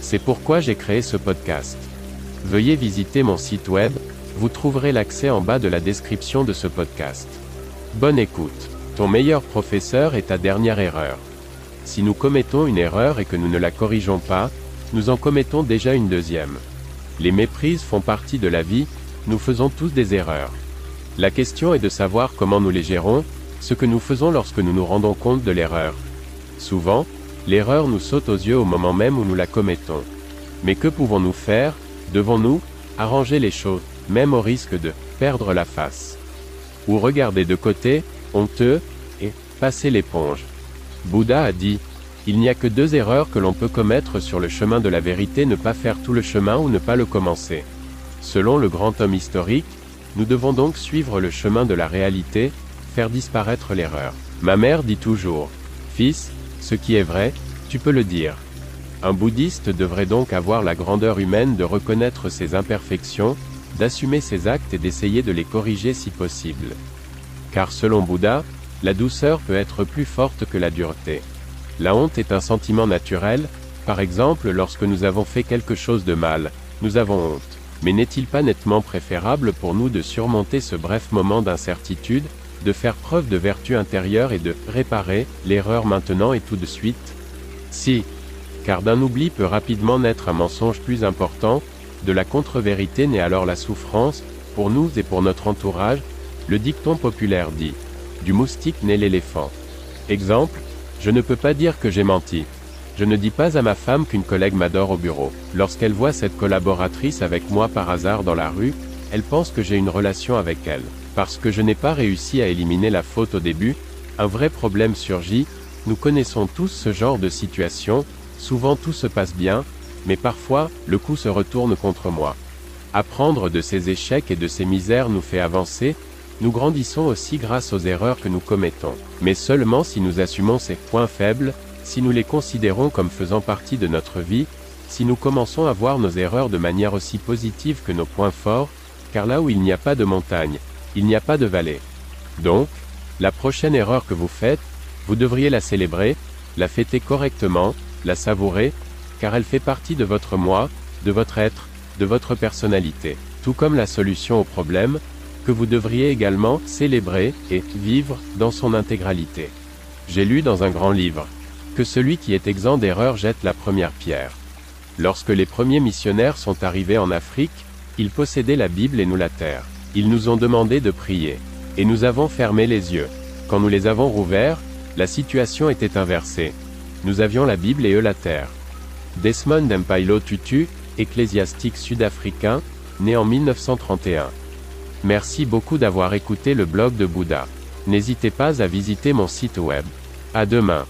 C'est pourquoi j'ai créé ce podcast. Veuillez visiter mon site web, vous trouverez l'accès en bas de la description de ce podcast. Bonne écoute. Ton meilleur professeur est ta dernière erreur. Si nous commettons une erreur et que nous ne la corrigeons pas, nous en commettons déjà une deuxième. Les méprises font partie de la vie, nous faisons tous des erreurs. La question est de savoir comment nous les gérons, ce que nous faisons lorsque nous nous rendons compte de l'erreur. Souvent, l'erreur nous saute aux yeux au moment même où nous la commettons. Mais que pouvons-nous faire Devons-nous arranger les choses, même au risque de perdre la face Ou regarder de côté, honteux, et passer l'éponge Bouddha a dit, il n'y a que deux erreurs que l'on peut commettre sur le chemin de la vérité, ne pas faire tout le chemin ou ne pas le commencer. Selon le grand homme historique, nous devons donc suivre le chemin de la réalité, faire disparaître l'erreur. Ma mère dit toujours, Fils, ce qui est vrai, tu peux le dire. Un bouddhiste devrait donc avoir la grandeur humaine de reconnaître ses imperfections, d'assumer ses actes et d'essayer de les corriger si possible. Car selon Bouddha, la douceur peut être plus forte que la dureté. La honte est un sentiment naturel, par exemple lorsque nous avons fait quelque chose de mal, nous avons honte. Mais n'est-il pas nettement préférable pour nous de surmonter ce bref moment d'incertitude, de faire preuve de vertu intérieure et de réparer l'erreur maintenant et tout de suite Si. Car d'un oubli peut rapidement naître un mensonge plus important, de la contre-vérité naît alors la souffrance, pour nous et pour notre entourage, le dicton populaire dit Du moustique naît l'éléphant. Exemple, je ne peux pas dire que j'ai menti. Je ne dis pas à ma femme qu'une collègue m'adore au bureau. Lorsqu'elle voit cette collaboratrice avec moi par hasard dans la rue, elle pense que j'ai une relation avec elle. Parce que je n'ai pas réussi à éliminer la faute au début, un vrai problème surgit, nous connaissons tous ce genre de situation, souvent tout se passe bien, mais parfois, le coup se retourne contre moi. Apprendre de ces échecs et de ces misères nous fait avancer, nous grandissons aussi grâce aux erreurs que nous commettons, mais seulement si nous assumons ces points faibles, si nous les considérons comme faisant partie de notre vie, si nous commençons à voir nos erreurs de manière aussi positive que nos points forts, car là où il n'y a pas de montagne, il n'y a pas de vallée. Donc, la prochaine erreur que vous faites, vous devriez la célébrer, la fêter correctement, la savourer, car elle fait partie de votre moi, de votre être, de votre personnalité. Tout comme la solution au problème, que vous devriez également célébrer et vivre dans son intégralité. J'ai lu dans un grand livre que celui qui est exempt d'erreur jette la première pierre. Lorsque les premiers missionnaires sont arrivés en Afrique, ils possédaient la Bible et nous la terre. Ils nous ont demandé de prier. Et nous avons fermé les yeux. Quand nous les avons rouverts, la situation était inversée. Nous avions la Bible et eux la terre. Desmond Mpailo Tutu, ecclésiastique sud-africain, né en 1931. Merci beaucoup d'avoir écouté le blog de Bouddha. N'hésitez pas à visiter mon site web. À demain.